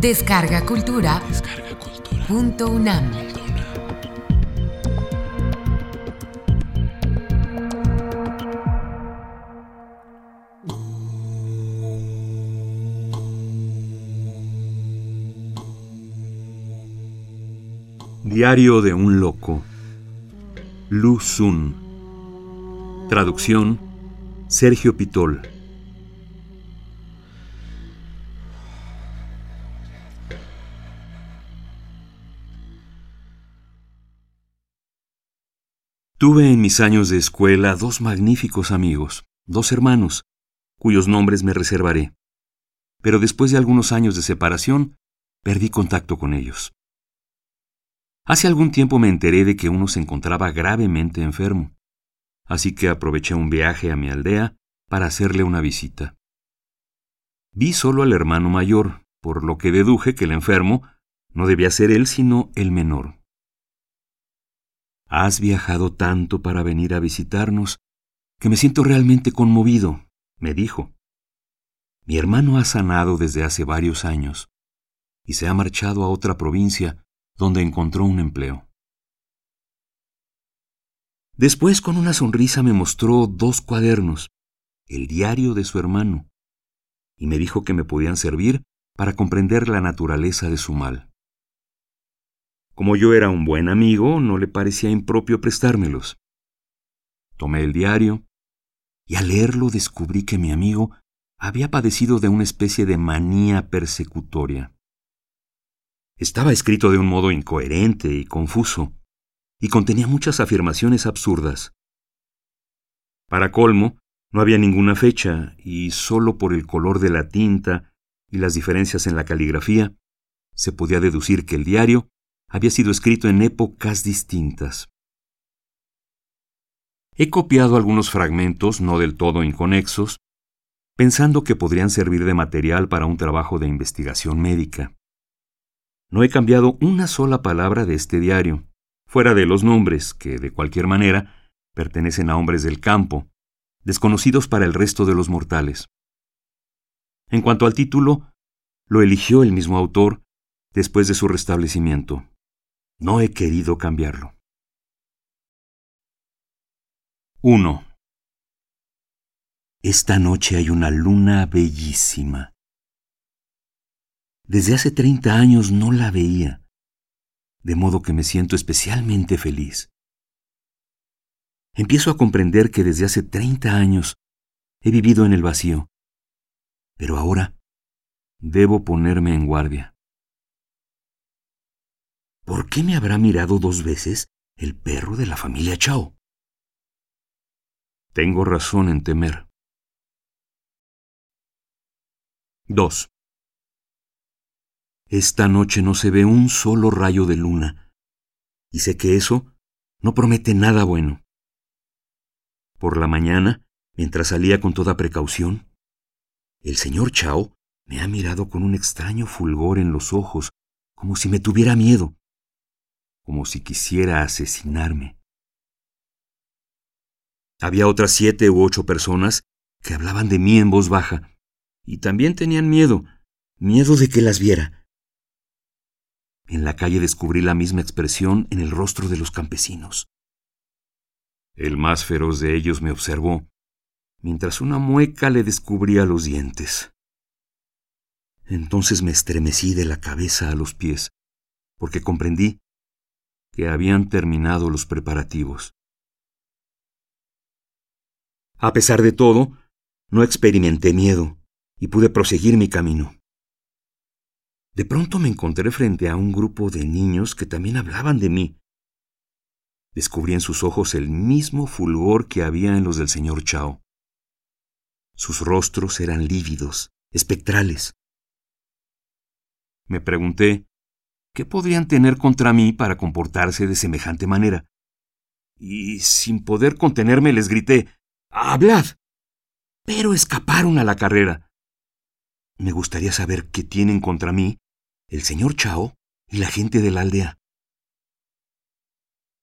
Descarga Cultura. Punto UNAM. Diario de un loco. Lu Sun. Traducción Sergio Pitol. Tuve en mis años de escuela dos magníficos amigos, dos hermanos, cuyos nombres me reservaré. Pero después de algunos años de separación, perdí contacto con ellos. Hace algún tiempo me enteré de que uno se encontraba gravemente enfermo, así que aproveché un viaje a mi aldea para hacerle una visita. Vi solo al hermano mayor, por lo que deduje que el enfermo no debía ser él sino el menor. Has viajado tanto para venir a visitarnos que me siento realmente conmovido, me dijo. Mi hermano ha sanado desde hace varios años y se ha marchado a otra provincia donde encontró un empleo. Después, con una sonrisa, me mostró dos cuadernos, el diario de su hermano, y me dijo que me podían servir para comprender la naturaleza de su mal. Como yo era un buen amigo, no le parecía impropio prestármelos. Tomé el diario y al leerlo descubrí que mi amigo había padecido de una especie de manía persecutoria. Estaba escrito de un modo incoherente y confuso, y contenía muchas afirmaciones absurdas. Para colmo, no había ninguna fecha, y solo por el color de la tinta y las diferencias en la caligrafía, se podía deducir que el diario había sido escrito en épocas distintas. He copiado algunos fragmentos no del todo inconexos, pensando que podrían servir de material para un trabajo de investigación médica. No he cambiado una sola palabra de este diario, fuera de los nombres, que de cualquier manera pertenecen a hombres del campo, desconocidos para el resto de los mortales. En cuanto al título, lo eligió el mismo autor después de su restablecimiento. No he querido cambiarlo. 1. Esta noche hay una luna bellísima. Desde hace 30 años no la veía, de modo que me siento especialmente feliz. Empiezo a comprender que desde hace 30 años he vivido en el vacío, pero ahora debo ponerme en guardia. ¿Por qué me habrá mirado dos veces el perro de la familia Chao? Tengo razón en temer. 2. Esta noche no se ve un solo rayo de luna, y sé que eso no promete nada bueno. Por la mañana, mientras salía con toda precaución, el señor Chao me ha mirado con un extraño fulgor en los ojos, como si me tuviera miedo como si quisiera asesinarme. Había otras siete u ocho personas que hablaban de mí en voz baja, y también tenían miedo, miedo de que las viera. En la calle descubrí la misma expresión en el rostro de los campesinos. El más feroz de ellos me observó, mientras una mueca le descubría los dientes. Entonces me estremecí de la cabeza a los pies, porque comprendí que habían terminado los preparativos. A pesar de todo, no experimenté miedo y pude proseguir mi camino. De pronto me encontré frente a un grupo de niños que también hablaban de mí. Descubrí en sus ojos el mismo fulgor que había en los del señor Chao. Sus rostros eran lívidos, espectrales. Me pregunté ¿Qué podrían tener contra mí para comportarse de semejante manera? Y sin poder contenerme les grité ¡Hablad! Pero escaparon a la carrera. Me gustaría saber qué tienen contra mí el señor Chao y la gente de la aldea.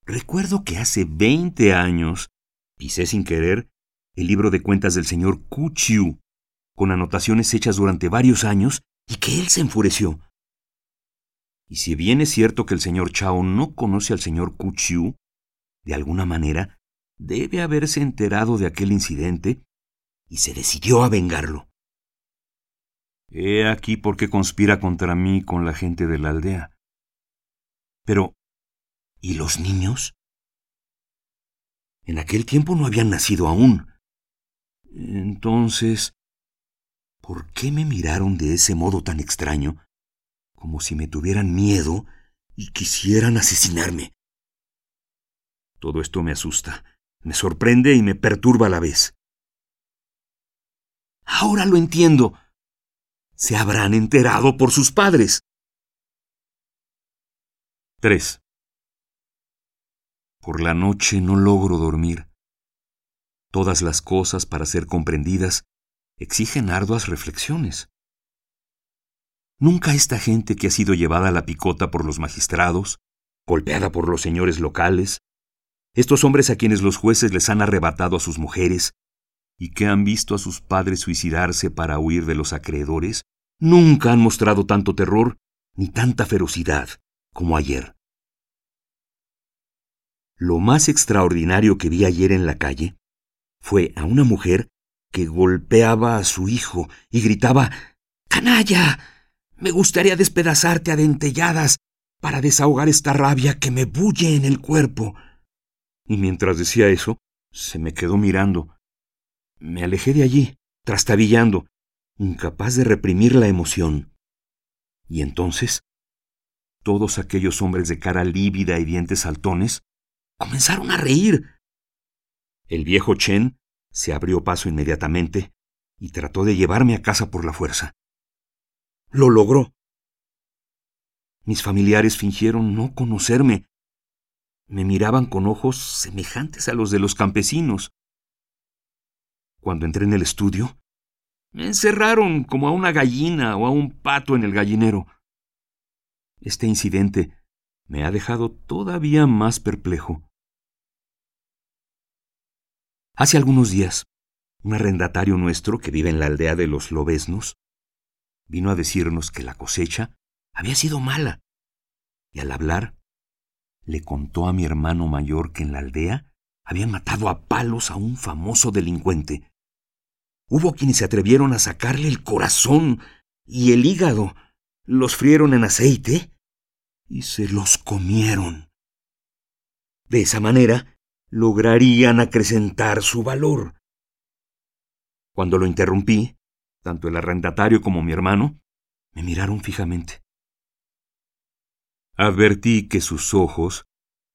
Recuerdo que hace veinte años pisé sin querer el libro de cuentas del señor Ku Chiu, con anotaciones hechas durante varios años, y que él se enfureció Y si bien es cierto que el señor Chao no conoce al señor Kuchiu, de alguna manera debe haberse enterado de aquel incidente y se decidió a vengarlo. He aquí por qué conspira contra mí con la gente de la aldea. Pero, ¿y los niños? En aquel tiempo no habían nacido aún. Entonces, ¿por qué me miraron de ese modo tan extraño, como si me tuvieran miedo y quisieran asesinarme? Todo esto me asusta, me sorprende y me perturba a la vez. Ahora lo entiendo. Se habrán enterado por sus padres. 3. Por la noche no logro dormir. Todas las cosas, para ser comprendidas, exigen arduas reflexiones. Nunca esta gente que ha sido llevada a la picota por los magistrados, golpeada por los señores locales, estos hombres a quienes los jueces les han arrebatado a sus mujeres y que han visto a sus padres suicidarse para huir de los acreedores, nunca han mostrado tanto terror ni tanta ferocidad como ayer. Lo más extraordinario que vi ayer en la calle fue a una mujer que golpeaba a su hijo y gritaba ¡Canalla! Me gustaría despedazarte a dentelladas para desahogar esta rabia que me bulle en el cuerpo. Y mientras decía eso, se me quedó mirando. Me alejé de allí, trastabillando, incapaz de reprimir la emoción. Y entonces, todos aquellos hombres de cara lívida y dientes saltones comenzaron a reír. El viejo Chen se abrió paso inmediatamente y trató de llevarme a casa por la fuerza. Lo logró. Mis familiares fingieron no conocerme. Me miraban con ojos semejantes a los de los campesinos. Cuando entré en el estudio, me encerraron como a una gallina o a un pato en el gallinero. Este incidente me ha dejado todavía más perplejo. Hace algunos días, un arrendatario nuestro que vive en la aldea de los Lobesnos vino a decirnos que la cosecha había sido mala, y al hablar le contó a mi hermano mayor que en la aldea habían matado a palos a un famoso delincuente. Hubo quienes se atrevieron a sacarle el corazón y el hígado, los frieron en aceite y se los comieron. De esa manera, lograrían acrecentar su valor. Cuando lo interrumpí, tanto el arrendatario como mi hermano me miraron fijamente. Advertí que sus ojos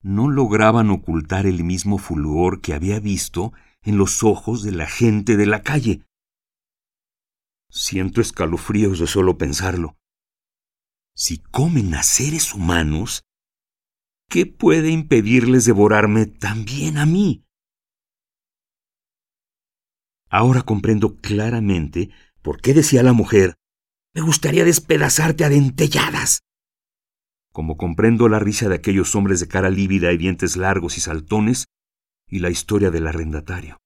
no lograban ocultar el mismo fulgor que había visto en los ojos de la gente de la calle. Siento escalofríos de solo pensarlo. Si comen a seres humanos, ¿qué puede impedirles devorarme también a mí? Ahora comprendo claramente por qué decía la mujer, me gustaría despedazarte a dentelladas. Como comprendo la risa de aquellos hombres de cara lívida y dientes largos y saltones, y la historia del arrendatario.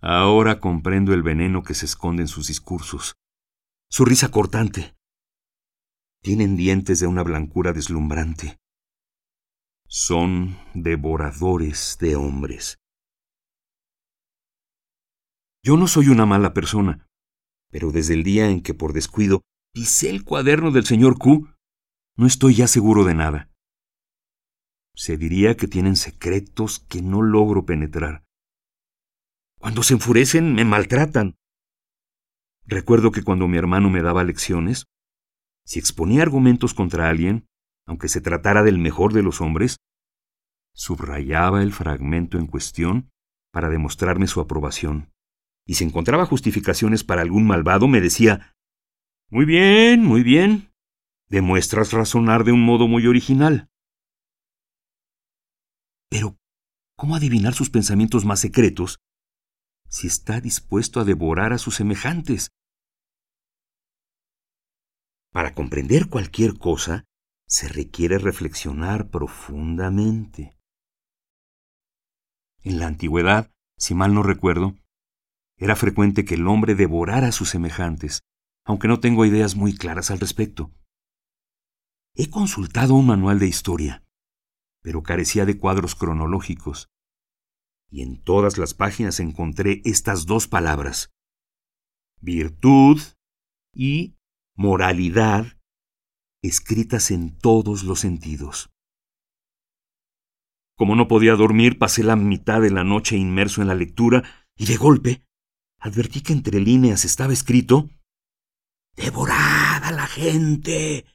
Ahora comprendo el veneno que se esconde en sus discursos, su risa cortante, tienen dientes de una blancura deslumbrante. Son devoradores de hombres. Yo no soy una mala persona, pero desde el día en que por descuido pisé el cuaderno del señor Q, no estoy ya seguro de nada. Se diría que tienen secretos que no logro penetrar. Cuando se enfurecen, me maltratan. Recuerdo que cuando mi hermano me daba lecciones, si exponía argumentos contra alguien, aunque se tratara del mejor de los hombres, subrayaba el fragmento en cuestión para demostrarme su aprobación. Y si encontraba justificaciones para algún malvado, me decía, Muy bien, muy bien. Demuestras razonar de un modo muy original. Pero, ¿cómo adivinar sus pensamientos más secretos si está dispuesto a devorar a sus semejantes? Para comprender cualquier cosa, se requiere reflexionar profundamente. En la antigüedad, si mal no recuerdo, era frecuente que el hombre devorara a sus semejantes, aunque no tengo ideas muy claras al respecto. He consultado un manual de historia, pero carecía de cuadros cronológicos. Y en todas las páginas encontré estas dos palabras, virtud y moralidad, escritas en todos los sentidos. Como no podía dormir, pasé la mitad de la noche inmerso en la lectura y de golpe advertí que entre líneas estaba escrito Devorad a la gente.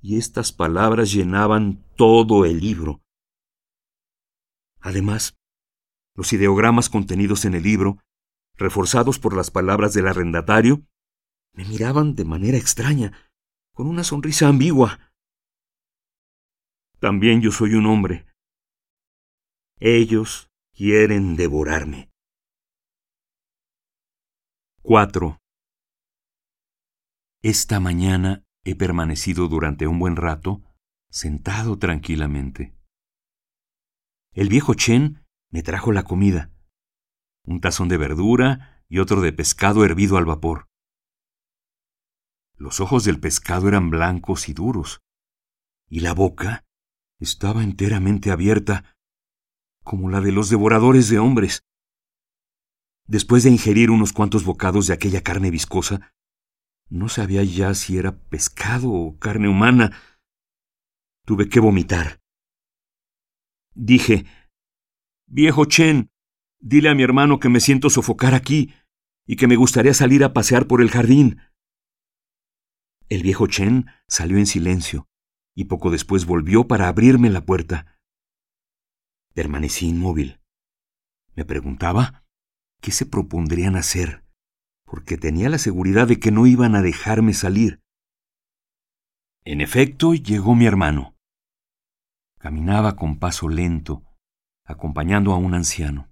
Y estas palabras llenaban todo el libro. Además, los ideogramas contenidos en el libro, reforzados por las palabras del arrendatario, me miraban de manera extraña, con una sonrisa ambigua. También yo soy un hombre. Ellos quieren devorarme. 4. Esta mañana he permanecido durante un buen rato sentado tranquilamente. El viejo Chen me trajo la comida, un tazón de verdura y otro de pescado hervido al vapor. Los ojos del pescado eran blancos y duros, y la boca estaba enteramente abierta, como la de los devoradores de hombres. Después de ingerir unos cuantos bocados de aquella carne viscosa, no sabía ya si era pescado o carne humana. Tuve que vomitar. Dije, Viejo Chen, dile a mi hermano que me siento sofocar aquí y que me gustaría salir a pasear por el jardín. El viejo Chen salió en silencio y poco después volvió para abrirme la puerta. Permanecí inmóvil. Me preguntaba qué se propondrían hacer, porque tenía la seguridad de que no iban a dejarme salir. En efecto, llegó mi hermano. Caminaba con paso lento, acompañando a un anciano.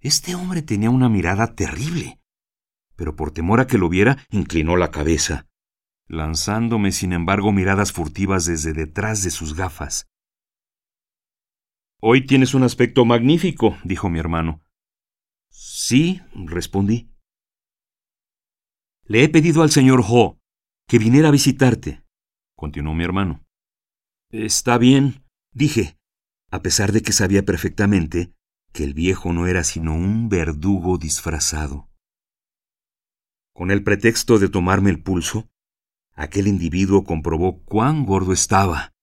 Este hombre tenía una mirada terrible pero por temor a que lo viera, inclinó la cabeza, lanzándome sin embargo miradas furtivas desde detrás de sus gafas. Hoy tienes un aspecto magnífico, dijo mi hermano. Sí, respondí. Le he pedido al señor Ho que viniera a visitarte, continuó mi hermano. Está bien, dije, a pesar de que sabía perfectamente que el viejo no era sino un verdugo disfrazado. Con el pretexto de tomarme el pulso, aquel individuo comprobó cuán gordo estaba.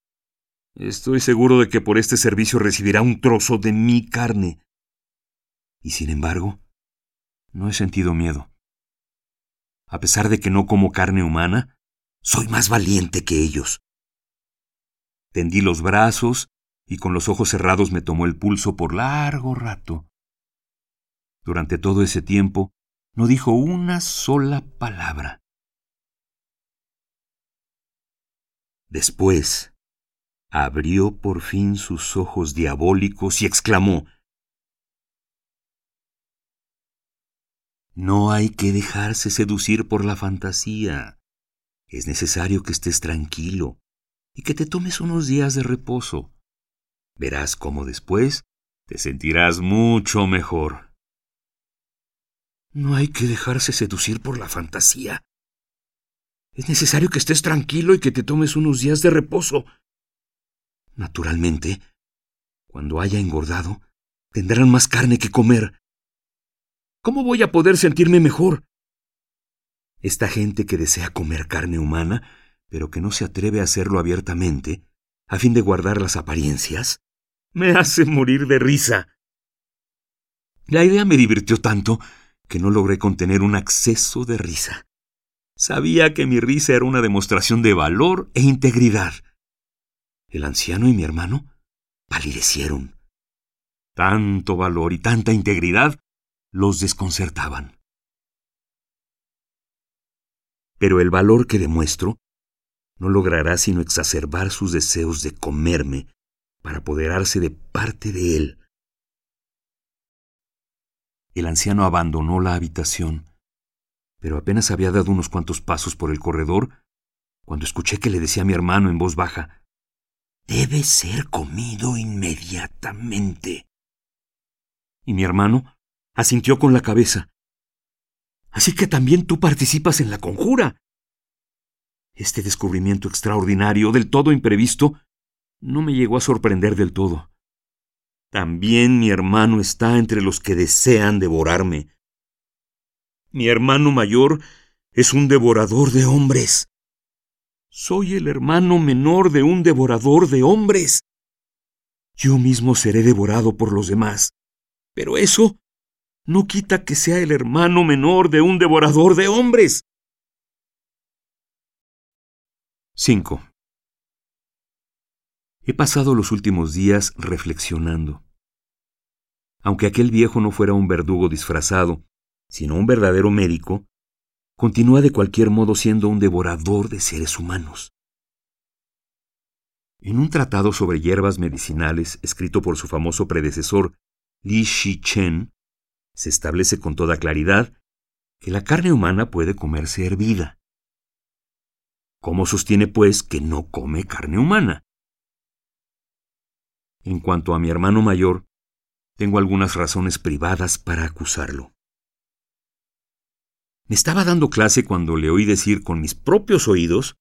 Estoy seguro de que por este servicio recibirá un trozo de mi carne. Y sin embargo, no he sentido miedo. A pesar de que no como carne humana, soy más valiente que ellos. Tendí los brazos y con los ojos cerrados me tomó el pulso por largo rato. Durante todo ese tiempo no dijo una sola palabra. Después, abrió por fin sus ojos diabólicos y exclamó, No hay que dejarse seducir por la fantasía. Es necesario que estés tranquilo y que te tomes unos días de reposo. Verás cómo después te sentirás mucho mejor. No hay que dejarse seducir por la fantasía. Es necesario que estés tranquilo y que te tomes unos días de reposo. Naturalmente, cuando haya engordado, tendrán más carne que comer. ¿Cómo voy a poder sentirme mejor? Esta gente que desea comer carne humana, pero que no se atreve a hacerlo abiertamente, a fin de guardar las apariencias, me hace morir de risa. La idea me divirtió tanto que no logré contener un acceso de risa. Sabía que mi risa era una demostración de valor e integridad. El anciano y mi hermano palidecieron. Tanto valor y tanta integridad los desconcertaban. Pero el valor que demuestro no logrará sino exacerbar sus deseos de comerme para apoderarse de parte de él el anciano abandonó la habitación, pero apenas había dado unos cuantos pasos por el corredor cuando escuché que le decía a mi hermano en voz baja, Debe ser comido inmediatamente. Y mi hermano asintió con la cabeza. Así que también tú participas en la conjura. Este descubrimiento extraordinario, del todo imprevisto, no me llegó a sorprender del todo. También mi hermano está entre los que desean devorarme. Mi hermano mayor es un devorador de hombres. Soy el hermano menor de un devorador de hombres. Yo mismo seré devorado por los demás. Pero eso no quita que sea el hermano menor de un devorador de hombres. 5. He pasado los últimos días reflexionando. Aunque aquel viejo no fuera un verdugo disfrazado, sino un verdadero médico, continúa de cualquier modo siendo un devorador de seres humanos. En un tratado sobre hierbas medicinales escrito por su famoso predecesor Li Shi-chen, se establece con toda claridad que la carne humana puede comerse hervida. ¿Cómo sostiene, pues, que no come carne humana? En cuanto a mi hermano mayor, tengo algunas razones privadas para acusarlo. Me estaba dando clase cuando le oí decir con mis propios oídos,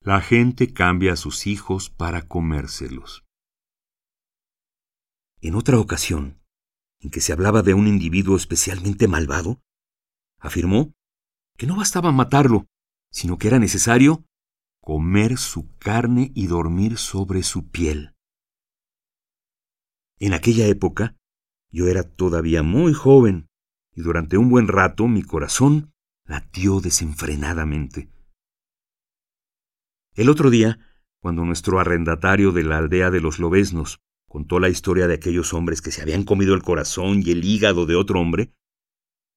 la gente cambia a sus hijos para comérselos. En otra ocasión, en que se hablaba de un individuo especialmente malvado, afirmó que no bastaba matarlo, sino que era necesario comer su carne y dormir sobre su piel. En aquella época, yo era todavía muy joven, y durante un buen rato mi corazón latió desenfrenadamente. El otro día, cuando nuestro arrendatario de la aldea de los lobesnos contó la historia de aquellos hombres que se habían comido el corazón y el hígado de otro hombre,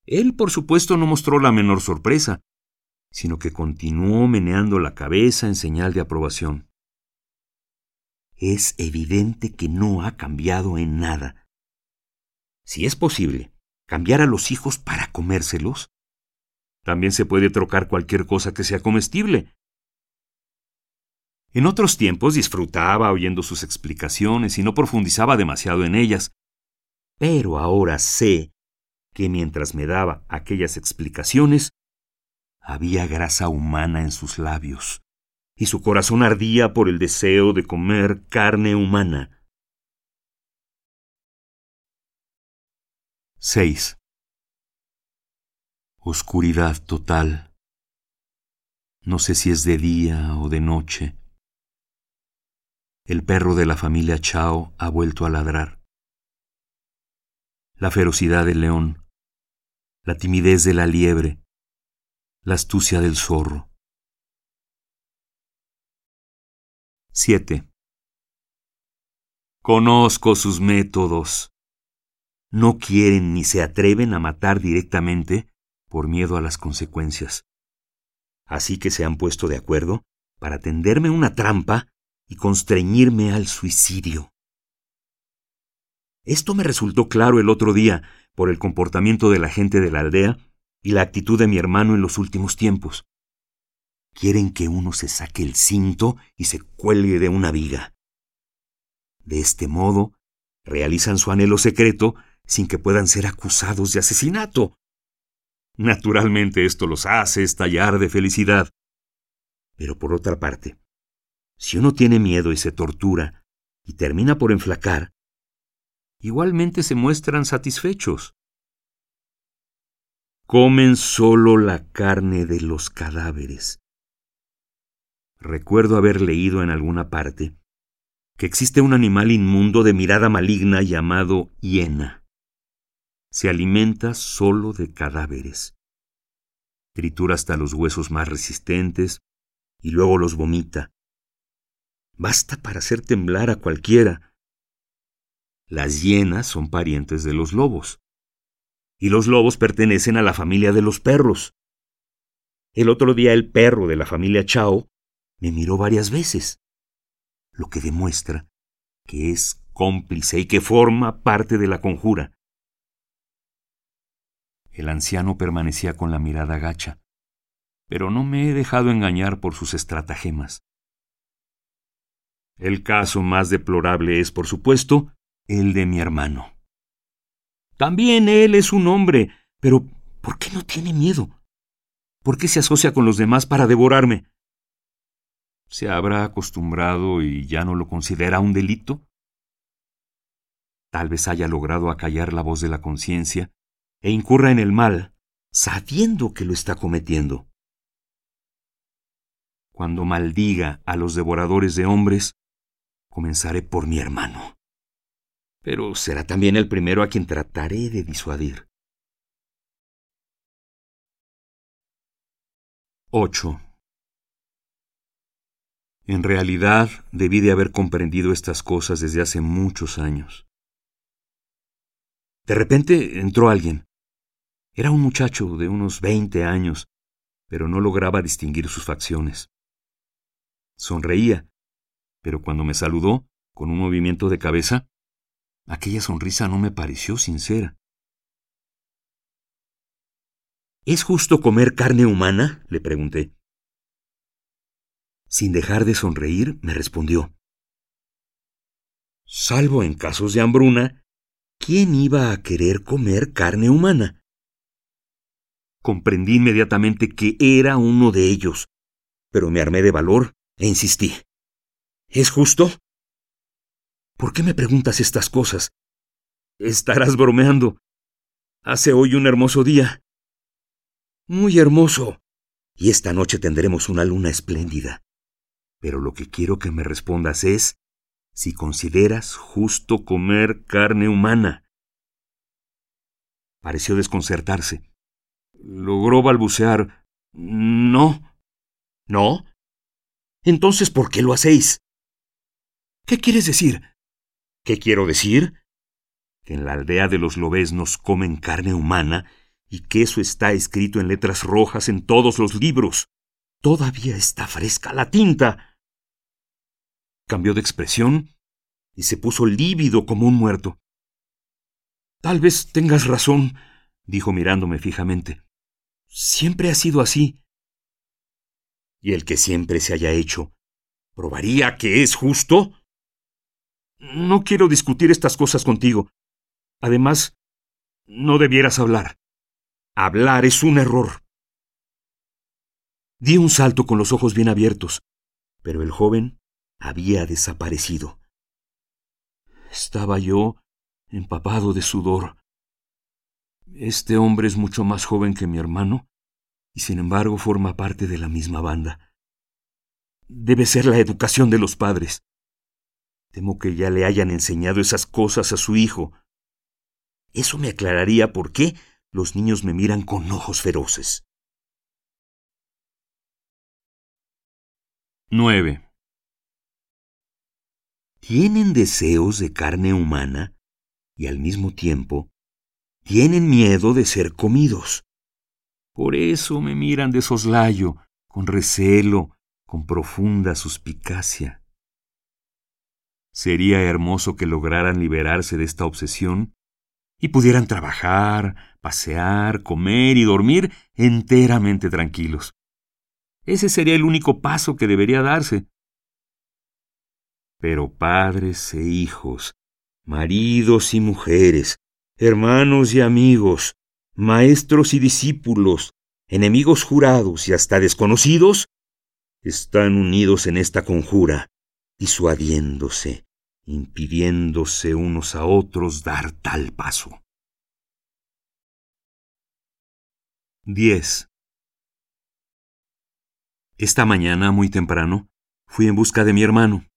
él por supuesto no mostró la menor sorpresa, sino que continuó meneando la cabeza en señal de aprobación. Es evidente que no ha cambiado en nada. Si es posible cambiar a los hijos para comérselos, también se puede trocar cualquier cosa que sea comestible. En otros tiempos disfrutaba oyendo sus explicaciones y no profundizaba demasiado en ellas, pero ahora sé que mientras me daba aquellas explicaciones, había grasa humana en sus labios, y su corazón ardía por el deseo de comer carne humana. 6. Oscuridad total. No sé si es de día o de noche. El perro de la familia Chao ha vuelto a ladrar. La ferocidad del león, la timidez de la liebre, la astucia del zorro. 7. Conozco sus métodos. No quieren ni se atreven a matar directamente por miedo a las consecuencias. Así que se han puesto de acuerdo para tenderme una trampa y constreñirme al suicidio. Esto me resultó claro el otro día por el comportamiento de la gente de la aldea y la actitud de mi hermano en los últimos tiempos. Quieren que uno se saque el cinto y se cuelgue de una viga. De este modo, realizan su anhelo secreto sin que puedan ser acusados de asesinato. Naturalmente esto los hace estallar de felicidad. Pero por otra parte, si uno tiene miedo y se tortura y termina por enflacar, igualmente se muestran satisfechos comen solo la carne de los cadáveres. Recuerdo haber leído en alguna parte que existe un animal inmundo de mirada maligna llamado hiena. Se alimenta solo de cadáveres. Tritura hasta los huesos más resistentes y luego los vomita. Basta para hacer temblar a cualquiera. Las hienas son parientes de los lobos y los lobos pertenecen a la familia de los perros. El otro día el perro de la familia Chao me miró varias veces, lo que demuestra que es cómplice y que forma parte de la conjura. El anciano permanecía con la mirada gacha, pero no me he dejado engañar por sus estratagemas. El caso más deplorable es, por supuesto, el de mi hermano. También él es un hombre, pero ¿por qué no tiene miedo? ¿Por qué se asocia con los demás para devorarme? ¿Se habrá acostumbrado y ya no lo considera un delito? Tal vez haya logrado acallar la voz de la conciencia e incurra en el mal, sabiendo que lo está cometiendo. Cuando maldiga a los devoradores de hombres, comenzaré por mi hermano. Pero será también el primero a quien trataré de disuadir. 8. En realidad debí de haber comprendido estas cosas desde hace muchos años. De repente entró alguien. Era un muchacho de unos veinte años, pero no lograba distinguir sus facciones. Sonreía, pero cuando me saludó, con un movimiento de cabeza, aquella sonrisa no me pareció sincera. ¿Es justo comer carne humana? le pregunté. Sin dejar de sonreír, me respondió. Salvo en casos de hambruna, ¿quién iba a querer comer carne humana? Comprendí inmediatamente que era uno de ellos, pero me armé de valor e insistí. ¿Es justo? ¿Por qué me preguntas estas cosas? Estarás bromeando. Hace hoy un hermoso día. Muy hermoso. Y esta noche tendremos una luna espléndida. Pero lo que quiero que me respondas es si consideras justo comer carne humana. Pareció desconcertarse. Logró balbucear. No. ¿No? Entonces, ¿por qué lo hacéis? ¿Qué quieres decir? ¿Qué quiero decir? Que en la aldea de los lobesnos comen carne humana y que eso está escrito en letras rojas en todos los libros. Todavía está fresca la tinta cambió de expresión y se puso lívido como un muerto. Tal vez tengas razón, dijo mirándome fijamente. Siempre ha sido así. ¿Y el que siempre se haya hecho, probaría que es justo? No quiero discutir estas cosas contigo. Además, no debieras hablar. Hablar es un error. Di un salto con los ojos bien abiertos, pero el joven había desaparecido. Estaba yo empapado de sudor. Este hombre es mucho más joven que mi hermano y sin embargo forma parte de la misma banda. Debe ser la educación de los padres. Temo que ya le hayan enseñado esas cosas a su hijo. Eso me aclararía por qué los niños me miran con ojos feroces. 9 tienen deseos de carne humana y al mismo tiempo tienen miedo de ser comidos. Por eso me miran de soslayo, con recelo, con profunda suspicacia. Sería hermoso que lograran liberarse de esta obsesión y pudieran trabajar, pasear, comer y dormir enteramente tranquilos. Ese sería el único paso que debería darse, pero padres e hijos, maridos y mujeres, hermanos y amigos, maestros y discípulos, enemigos jurados y hasta desconocidos, están unidos en esta conjura, disuadiéndose, impidiéndose unos a otros dar tal paso. 10. Esta mañana, muy temprano, fui en busca de mi hermano.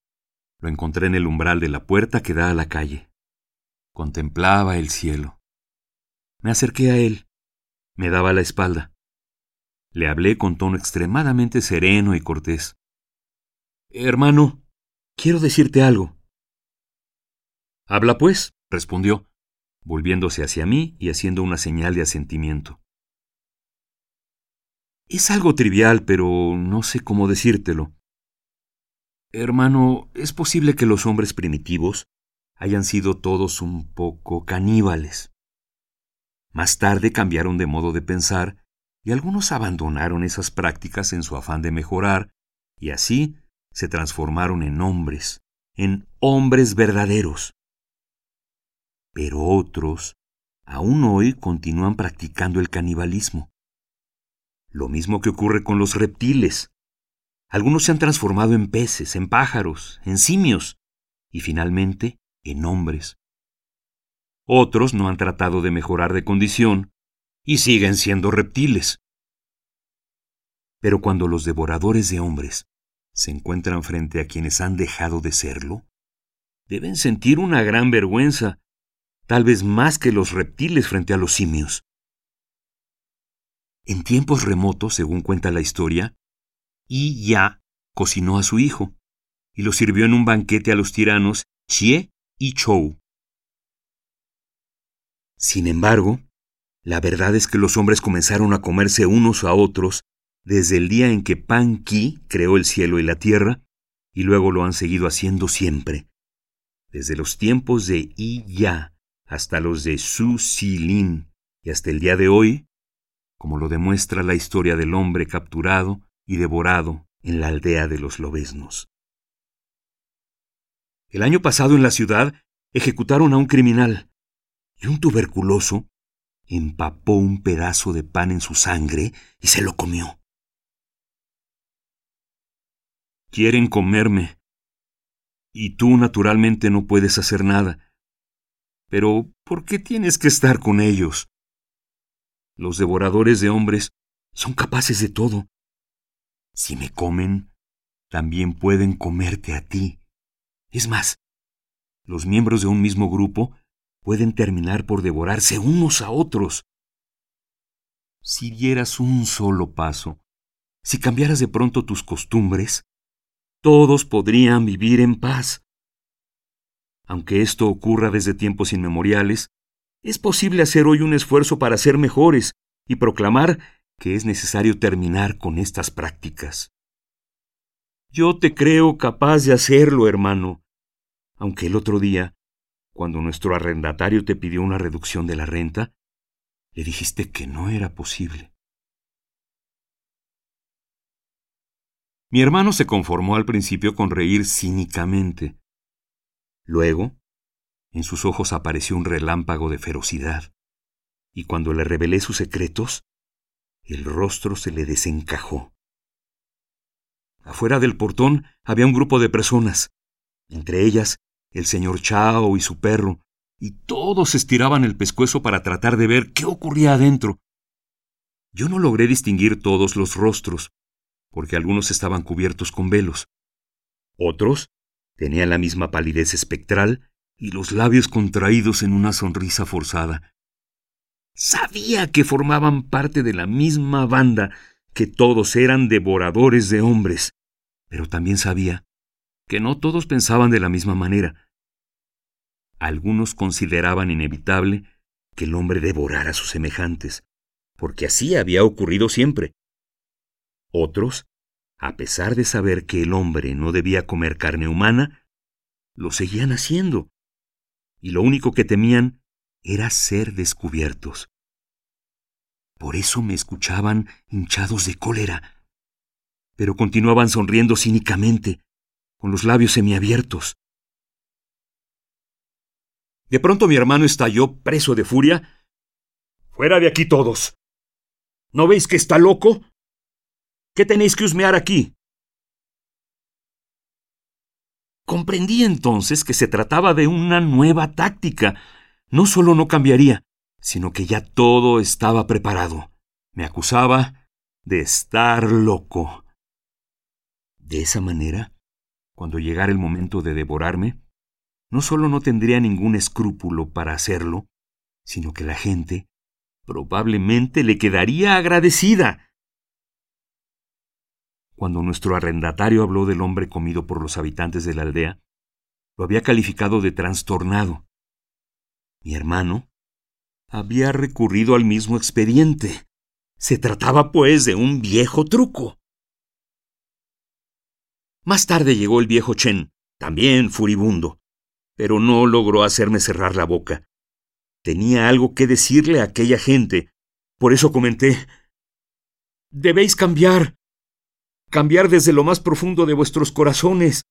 Lo encontré en el umbral de la puerta que da a la calle. Contemplaba el cielo. Me acerqué a él. Me daba la espalda. Le hablé con tono extremadamente sereno y cortés. Hermano, quiero decirte algo. Habla pues, respondió, volviéndose hacia mí y haciendo una señal de asentimiento. Es algo trivial, pero no sé cómo decírtelo. Hermano, es posible que los hombres primitivos hayan sido todos un poco caníbales. Más tarde cambiaron de modo de pensar y algunos abandonaron esas prácticas en su afán de mejorar y así se transformaron en hombres, en hombres verdaderos. Pero otros aún hoy continúan practicando el canibalismo. Lo mismo que ocurre con los reptiles. Algunos se han transformado en peces, en pájaros, en simios y finalmente en hombres. Otros no han tratado de mejorar de condición y siguen siendo reptiles. Pero cuando los devoradores de hombres se encuentran frente a quienes han dejado de serlo, deben sentir una gran vergüenza, tal vez más que los reptiles frente a los simios. En tiempos remotos, según cuenta la historia, Yi Ya cocinó a su hijo y lo sirvió en un banquete a los tiranos Chie y Chou. Sin embargo, la verdad es que los hombres comenzaron a comerse unos a otros desde el día en que Pan Ki creó el cielo y la tierra, y luego lo han seguido haciendo siempre. Desde los tiempos de Yi Ya hasta los de Su Si Lin y hasta el día de hoy, como lo demuestra la historia del hombre capturado y devorado en la aldea de los lobesnos. El año pasado en la ciudad ejecutaron a un criminal y un tuberculoso empapó un pedazo de pan en su sangre y se lo comió. Quieren comerme. Y tú naturalmente no puedes hacer nada. Pero, ¿por qué tienes que estar con ellos? Los devoradores de hombres son capaces de todo. Si me comen, también pueden comerte a ti. Es más, los miembros de un mismo grupo pueden terminar por devorarse unos a otros. Si dieras un solo paso, si cambiaras de pronto tus costumbres, todos podrían vivir en paz. Aunque esto ocurra desde tiempos inmemoriales, es posible hacer hoy un esfuerzo para ser mejores y proclamar que es necesario terminar con estas prácticas. Yo te creo capaz de hacerlo, hermano, aunque el otro día cuando nuestro arrendatario te pidió una reducción de la renta, le dijiste que no era posible. Mi hermano se conformó al principio con reír cínicamente. Luego, en sus ojos apareció un relámpago de ferocidad, y cuando le revelé sus secretos, el rostro se le desencajó. Afuera del portón había un grupo de personas, entre ellas el señor Chao y su perro, y todos estiraban el pescuezo para tratar de ver qué ocurría adentro. Yo no logré distinguir todos los rostros, porque algunos estaban cubiertos con velos. Otros tenían la misma palidez espectral y los labios contraídos en una sonrisa forzada. Sabía que formaban parte de la misma banda, que todos eran devoradores de hombres, pero también sabía que no todos pensaban de la misma manera. Algunos consideraban inevitable que el hombre devorara a sus semejantes, porque así había ocurrido siempre. Otros, a pesar de saber que el hombre no debía comer carne humana, lo seguían haciendo, y lo único que temían era ser descubiertos. Por eso me escuchaban hinchados de cólera, pero continuaban sonriendo cínicamente, con los labios semiabiertos. De pronto mi hermano estalló, preso de furia. Fuera de aquí todos. ¿No veis que está loco? ¿Qué tenéis que husmear aquí? Comprendí entonces que se trataba de una nueva táctica. No solo no cambiaría, sino que ya todo estaba preparado. Me acusaba de estar loco. De esa manera, cuando llegara el momento de devorarme, no solo no tendría ningún escrúpulo para hacerlo, sino que la gente probablemente le quedaría agradecida. Cuando nuestro arrendatario habló del hombre comido por los habitantes de la aldea, lo había calificado de trastornado. Mi hermano había recurrido al mismo expediente. Se trataba, pues, de un viejo truco. Más tarde llegó el viejo Chen, también furibundo pero no logró hacerme cerrar la boca. Tenía algo que decirle a aquella gente. Por eso comenté Debéis cambiar. Cambiar desde lo más profundo de vuestros corazones.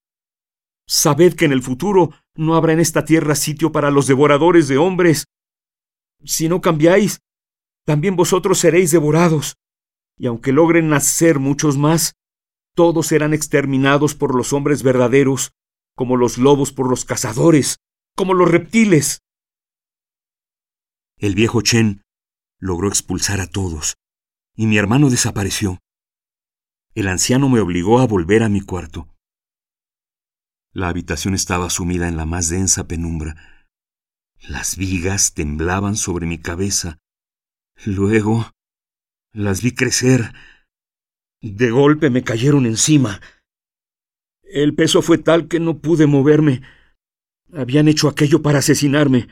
Sabed que en el futuro no habrá en esta tierra sitio para los devoradores de hombres. Si no cambiáis, también vosotros seréis devorados. y aunque logren nacer muchos más, todos serán exterminados por los hombres verdaderos, como los lobos por los cazadores, como los reptiles. El viejo Chen logró expulsar a todos, y mi hermano desapareció. El anciano me obligó a volver a mi cuarto. La habitación estaba sumida en la más densa penumbra. Las vigas temblaban sobre mi cabeza. Luego las vi crecer. De golpe me cayeron encima. El peso fue tal que no pude moverme. Habían hecho aquello para asesinarme.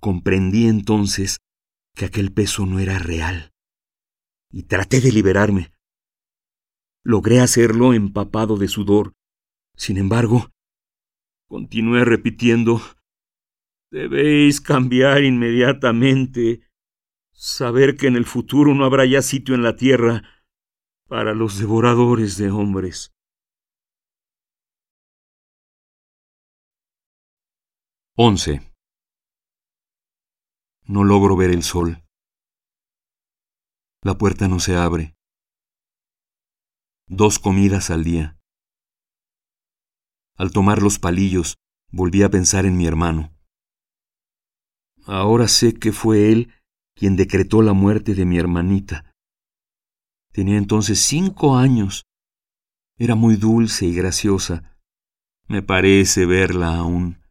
Comprendí entonces que aquel peso no era real, y traté de liberarme. Logré hacerlo empapado de sudor. Sin embargo, continué repitiendo Debéis cambiar inmediatamente, saber que en el futuro no habrá ya sitio en la tierra para los devoradores de hombres. 11. No logro ver el sol. La puerta no se abre. Dos comidas al día. Al tomar los palillos, volví a pensar en mi hermano. Ahora sé que fue él quien decretó la muerte de mi hermanita. Tenía entonces cinco años. Era muy dulce y graciosa. Me parece verla aún.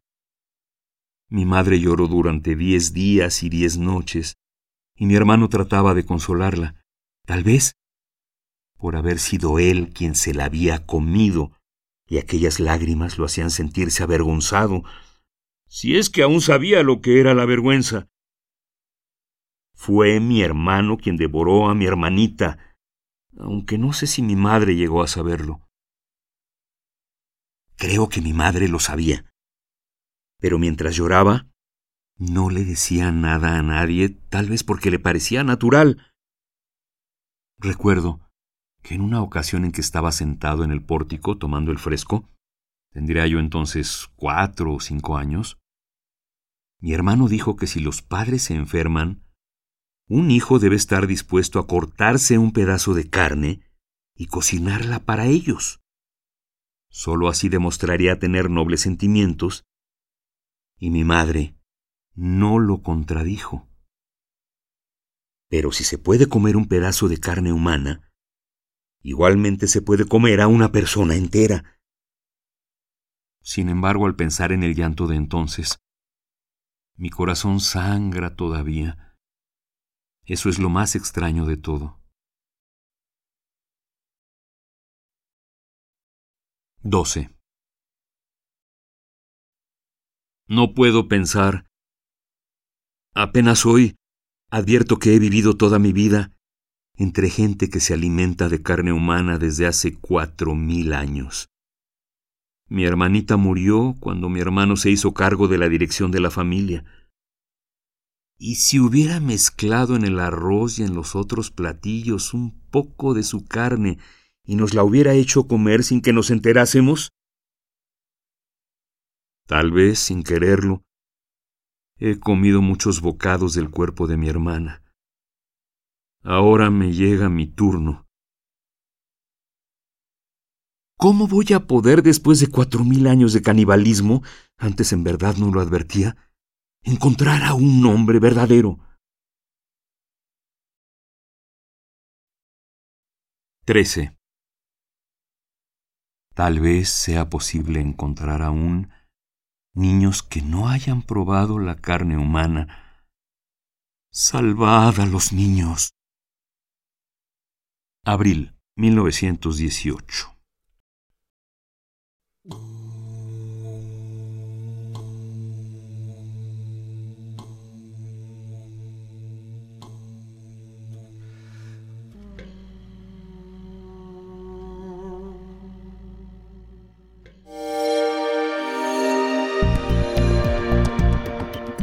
Mi madre lloró durante diez días y diez noches, y mi hermano trataba de consolarla, tal vez por haber sido él quien se la había comido, y aquellas lágrimas lo hacían sentirse avergonzado, si es que aún sabía lo que era la vergüenza. Fue mi hermano quien devoró a mi hermanita, aunque no sé si mi madre llegó a saberlo. Creo que mi madre lo sabía pero mientras lloraba, no le decía nada a nadie, tal vez porque le parecía natural. Recuerdo que en una ocasión en que estaba sentado en el pórtico tomando el fresco, tendría yo entonces cuatro o cinco años, mi hermano dijo que si los padres se enferman, un hijo debe estar dispuesto a cortarse un pedazo de carne y cocinarla para ellos. Solo así demostraría tener nobles sentimientos y mi madre no lo contradijo. Pero si se puede comer un pedazo de carne humana, igualmente se puede comer a una persona entera. Sin embargo, al pensar en el llanto de entonces, mi corazón sangra todavía. Eso es lo más extraño de todo. 12. No puedo pensar. Apenas hoy advierto que he vivido toda mi vida entre gente que se alimenta de carne humana desde hace cuatro mil años. Mi hermanita murió cuando mi hermano se hizo cargo de la dirección de la familia. ¿Y si hubiera mezclado en el arroz y en los otros platillos un poco de su carne y nos la hubiera hecho comer sin que nos enterásemos? Tal vez, sin quererlo, he comido muchos bocados del cuerpo de mi hermana. Ahora me llega mi turno. ¿Cómo voy a poder, después de cuatro mil años de canibalismo, antes en verdad no lo advertía, encontrar a un hombre verdadero? 13. Tal vez sea posible encontrar aún niños que no hayan probado la carne humana. Salvad a los niños. Abril 1918.